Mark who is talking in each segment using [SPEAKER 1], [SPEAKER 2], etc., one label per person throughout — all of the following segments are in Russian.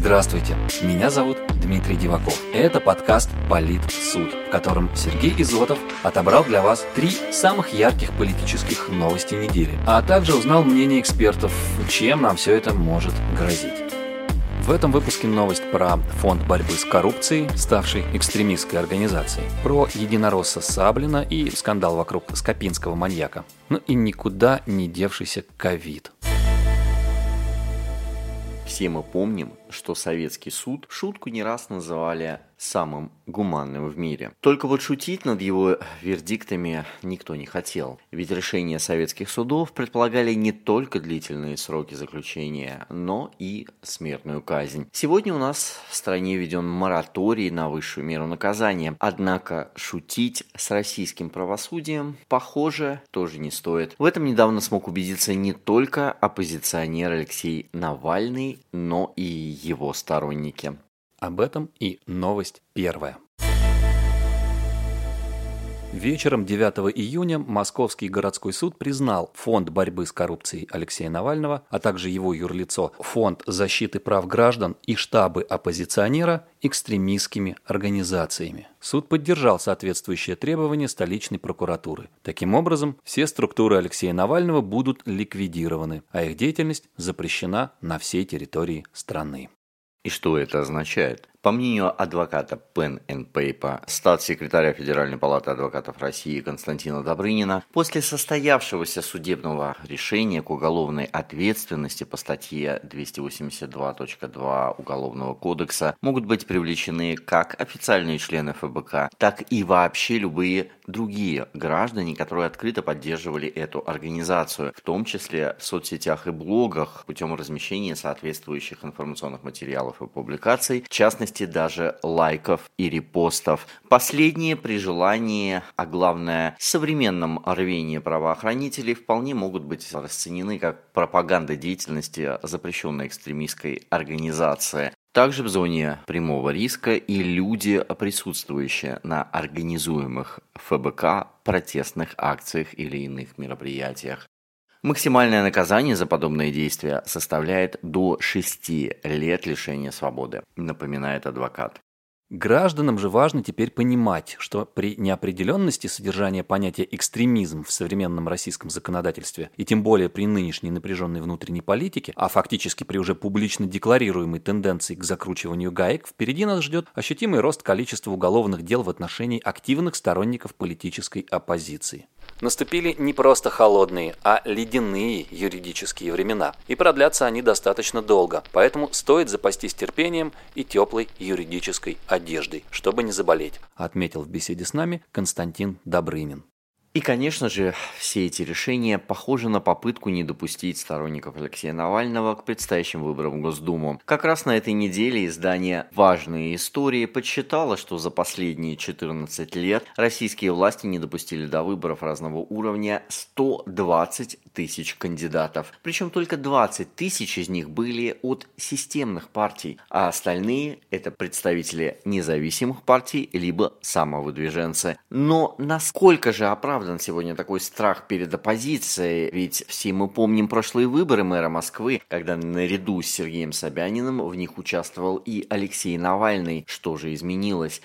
[SPEAKER 1] Здравствуйте, меня зовут Дмитрий Диваков. Это подкаст «Полит суд», в котором Сергей Изотов отобрал для вас три самых ярких политических новости недели, а также узнал мнение экспертов, чем нам все это может грозить. В этом выпуске новость про фонд борьбы с коррупцией, ставший экстремистской организацией, про единоросса Саблина и скандал вокруг скопинского маньяка, ну и никуда не девшийся ковид.
[SPEAKER 2] Все мы помним, что советский суд шутку не раз называли самым гуманным в мире. Только вот шутить над его вердиктами никто не хотел. Ведь решения советских судов предполагали не только длительные сроки заключения, но и смертную казнь. Сегодня у нас в стране введен мораторий на высшую меру наказания. Однако шутить с российским правосудием, похоже, тоже не стоит. В этом недавно смог убедиться не только оппозиционер Алексей Навальный, но и его сторонники.
[SPEAKER 1] Об этом и новость первая. Вечером 9 июня Московский городской суд признал Фонд борьбы с коррупцией Алексея Навального, а также его юрлицо Фонд защиты прав граждан и штабы оппозиционера экстремистскими организациями. Суд поддержал соответствующие требования столичной прокуратуры. Таким образом, все структуры Алексея Навального будут ликвидированы, а их деятельность запрещена на всей территории страны.
[SPEAKER 2] И что это означает? По мнению адвоката Pen and Paper, статс-секретаря Федеральной палаты адвокатов России Константина Добрынина, после состоявшегося судебного решения к уголовной ответственности по статье 282.2 Уголовного кодекса могут быть привлечены как официальные члены ФБК, так и вообще любые другие граждане, которые открыто поддерживали эту организацию, в том числе в соцсетях и блогах путем размещения соответствующих информационных материалов и публикаций, в частности даже лайков и репостов. Последние при желании, а главное современном рвении правоохранителей вполне могут быть расценены как пропаганда деятельности запрещенной экстремистской организации. Также в зоне прямого риска и люди, присутствующие на организуемых ФБК протестных акциях или иных мероприятиях. Максимальное наказание за подобные действия составляет до 6 лет лишения свободы, напоминает адвокат.
[SPEAKER 1] Гражданам же важно теперь понимать, что при неопределенности содержания понятия экстремизм в современном российском законодательстве, и тем более при нынешней напряженной внутренней политике, а фактически при уже публично декларируемой тенденции к закручиванию гаек, впереди нас ждет ощутимый рост количества уголовных дел в отношении активных сторонников политической оппозиции. Наступили не просто холодные, а ледяные юридические времена. И продлятся они достаточно долго, поэтому стоит запастись терпением и теплой юридической одеждой, чтобы не заболеть, отметил в беседе с нами Константин Добрынин.
[SPEAKER 2] И, конечно же, все эти решения похожи на попытку не допустить сторонников Алексея Навального к предстоящим выборам в Госдуму. Как раз на этой неделе издание «Важные истории» подсчитало, что за последние 14 лет российские власти не допустили до выборов разного уровня 120 тысяч кандидатов. Причем только 20 тысяч из них были от системных партий, а остальные – это представители независимых партий либо самовыдвиженцы. Но насколько же оправдан оправдан сегодня такой страх перед оппозицией, ведь все мы помним прошлые выборы мэра Москвы, когда наряду с Сергеем Собяниным в них участвовал и Алексей Навальный. Что же изменилось?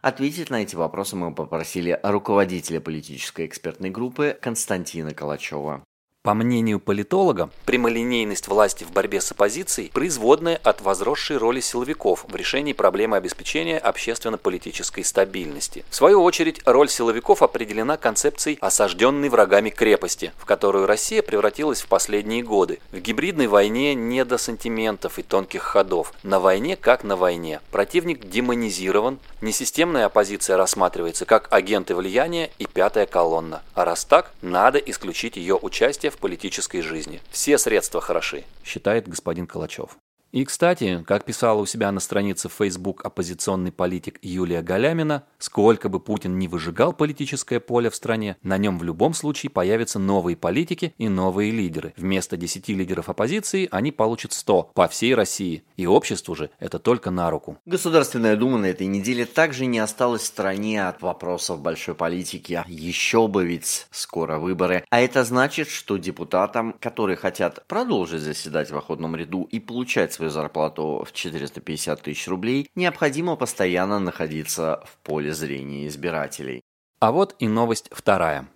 [SPEAKER 2] Ответить на эти вопросы мы попросили руководителя политической экспертной группы Константина Калачева.
[SPEAKER 1] По мнению политолога, прямолинейность власти в борьбе с оппозицией – производная от возросшей роли силовиков в решении проблемы обеспечения общественно-политической стабильности. В свою очередь, роль силовиков определена концепцией осажденной врагами крепости, в которую Россия превратилась в последние годы. В гибридной войне не до сантиментов и тонких ходов. На войне как на войне. Противник демонизирован, несистемная оппозиция рассматривается как агенты влияния и пятая колонна. А раз так, надо исключить ее участие в политической жизни. Все средства хороши, считает господин Калачев. И, кстати, как писала у себя на странице в Facebook оппозиционный политик Юлия Галямина, сколько бы Путин не выжигал политическое поле в стране, на нем в любом случае появятся новые политики и новые лидеры. Вместо 10 лидеров оппозиции они получат 100 по всей России. И обществу же это только на руку.
[SPEAKER 2] Государственная Дума на этой неделе также не осталась в стороне от вопросов большой политики. Еще бы ведь скоро выборы. А это значит, что депутатам, которые хотят продолжить заседать в охотном ряду и получать свою зарплату в 450 тысяч рублей, необходимо постоянно находиться в поле зрения избирателей.
[SPEAKER 1] А вот и новость вторая.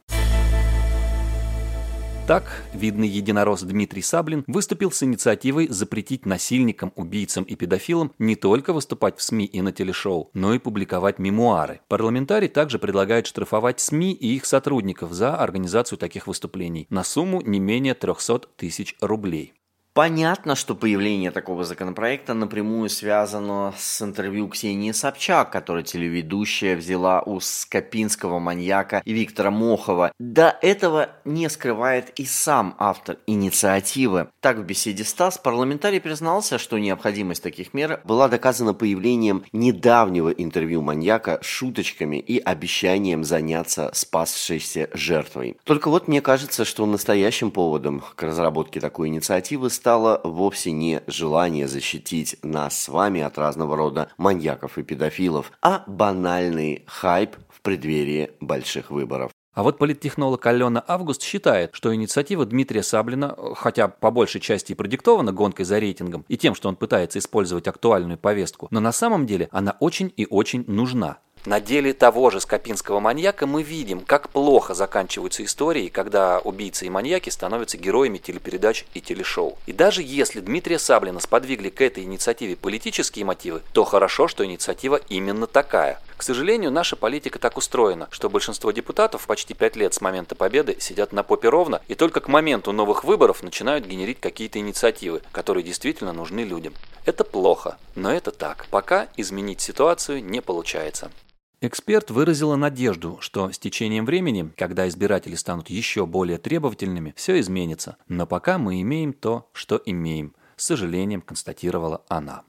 [SPEAKER 1] Так, видный единорос Дмитрий Саблин выступил с инициативой запретить насильникам, убийцам и педофилам не только выступать в СМИ и на телешоу, но и публиковать мемуары. Парламентарий также предлагает штрафовать СМИ и их сотрудников за организацию таких выступлений на сумму не менее 300 тысяч рублей.
[SPEAKER 2] Понятно, что появление такого законопроекта напрямую связано с интервью Ксении Собчак, которое телеведущая взяла у скопинского маньяка и Виктора Мохова. До этого не скрывает и сам автор инициативы. Так, в беседе Стас парламентарий признался, что необходимость таких мер была доказана появлением недавнего интервью маньяка шуточками и обещанием заняться спасшейся жертвой. Только вот мне кажется, что настоящим поводом к разработке такой инициативы стало вовсе не желание защитить нас с вами от разного рода маньяков и педофилов, а банальный хайп в преддверии больших выборов.
[SPEAKER 1] А вот политтехнолог Алена Август считает, что инициатива Дмитрия Саблина, хотя по большей части и продиктована гонкой за рейтингом и тем, что он пытается использовать актуальную повестку, но на самом деле она очень и очень нужна. На деле того же скопинского маньяка мы видим, как плохо заканчиваются истории, когда убийцы и маньяки становятся героями телепередач и телешоу. И даже если Дмитрия Саблина сподвигли к этой инициативе политические мотивы, то хорошо, что инициатива именно такая. К сожалению, наша политика так устроена, что большинство депутатов почти пять лет с момента победы сидят на попе ровно и только к моменту новых выборов начинают генерить какие-то инициативы, которые действительно нужны людям. Это плохо, но это так. Пока изменить ситуацию не получается. Эксперт выразила надежду, что с течением времени, когда избиратели станут еще более требовательными, все изменится. Но пока мы имеем то, что имеем, с сожалением констатировала она.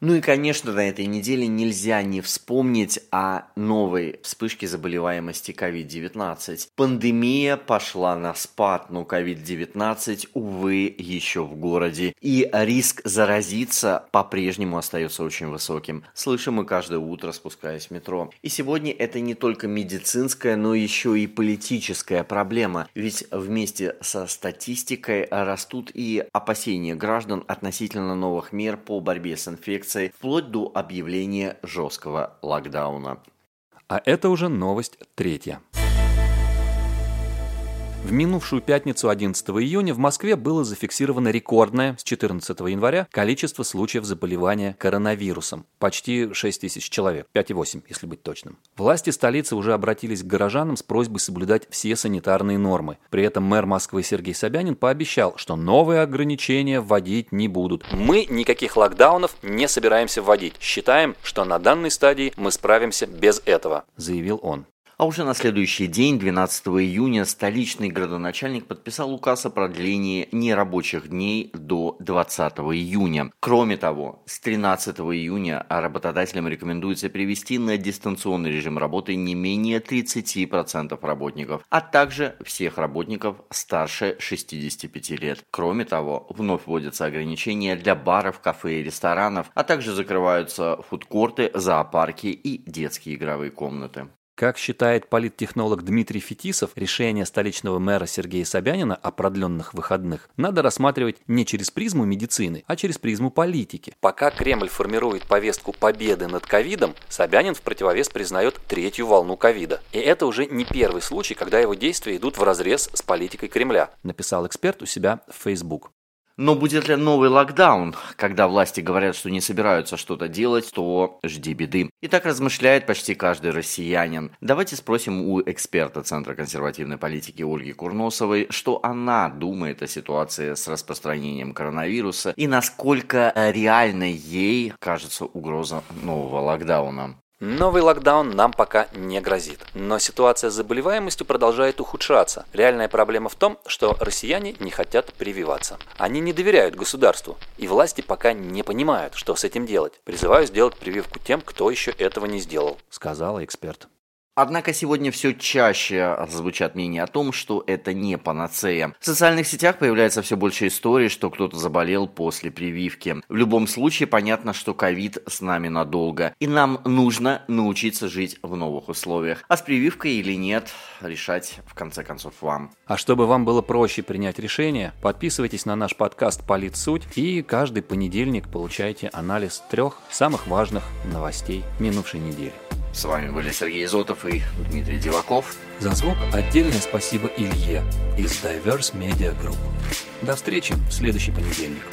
[SPEAKER 2] Ну и, конечно, на этой неделе нельзя не вспомнить о новой вспышке заболеваемости COVID-19. Пандемия пошла на спад, но COVID-19, увы, еще в городе. И риск заразиться по-прежнему остается очень высоким. Слышим мы каждое утро, спускаясь в метро. И сегодня это не только медицинская, но еще и политическая проблема. Ведь вместе со статистикой растут и опасения граждан относительно новых мер по борьбе с инфекцией инфекцией вплоть до объявления жесткого локдауна.
[SPEAKER 1] А это уже новость третья. В минувшую пятницу 11 июня в Москве было зафиксировано рекордное с 14 января количество случаев заболевания коронавирусом. Почти 6 тысяч человек, 5,8 если быть точным. Власти столицы уже обратились к горожанам с просьбой соблюдать все санитарные нормы. При этом мэр Москвы Сергей Собянин пообещал, что новые ограничения вводить не будут. Мы никаких локдаунов не собираемся вводить. Считаем, что на данной стадии мы справимся без этого, заявил он.
[SPEAKER 2] А уже на следующий день, 12 июня, столичный градоначальник подписал указ о продлении нерабочих дней до 20 июня. Кроме того, с 13 июня работодателям рекомендуется перевести на дистанционный режим работы не менее 30% работников, а также всех работников старше 65 лет. Кроме того, вновь вводятся ограничения для баров, кафе и ресторанов, а также закрываются фудкорты, зоопарки и детские игровые комнаты.
[SPEAKER 1] Как считает политтехнолог Дмитрий Фетисов, решение столичного мэра Сергея Собянина о продленных выходных надо рассматривать не через призму медицины, а через призму политики. Пока Кремль формирует повестку победы над ковидом, Собянин в противовес признает третью волну ковида. И это уже не первый случай, когда его действия идут в разрез с политикой Кремля, написал эксперт у себя в Facebook.
[SPEAKER 2] Но будет ли новый локдаун? Когда власти говорят, что не собираются что-то делать, то жди беды. И так размышляет почти каждый россиянин. Давайте спросим у эксперта Центра консервативной политики Ольги Курносовой, что она думает о ситуации с распространением коронавируса и насколько реальной ей кажется угроза нового локдауна.
[SPEAKER 1] Новый локдаун нам пока не грозит. Но ситуация с заболеваемостью продолжает ухудшаться. Реальная проблема в том, что россияне не хотят прививаться. Они не доверяют государству. И власти пока не понимают, что с этим делать. Призываю сделать прививку тем, кто еще этого не сделал, сказала эксперт.
[SPEAKER 2] Однако сегодня все чаще звучат мнения о том, что это не панацея. В социальных сетях появляется все больше историй, что кто-то заболел после прививки. В любом случае понятно, что ковид с нами надолго. И нам нужно научиться жить в новых условиях. А с прививкой или нет, решать в конце концов вам.
[SPEAKER 1] А чтобы вам было проще принять решение, подписывайтесь на наш подкаст «Политсуть» и каждый понедельник получайте анализ трех самых важных новостей минувшей недели.
[SPEAKER 2] С вами были Сергей Изотов и Дмитрий Диваков.
[SPEAKER 1] За звук отдельное спасибо Илье из Diverse Media Group. До встречи в следующий понедельник.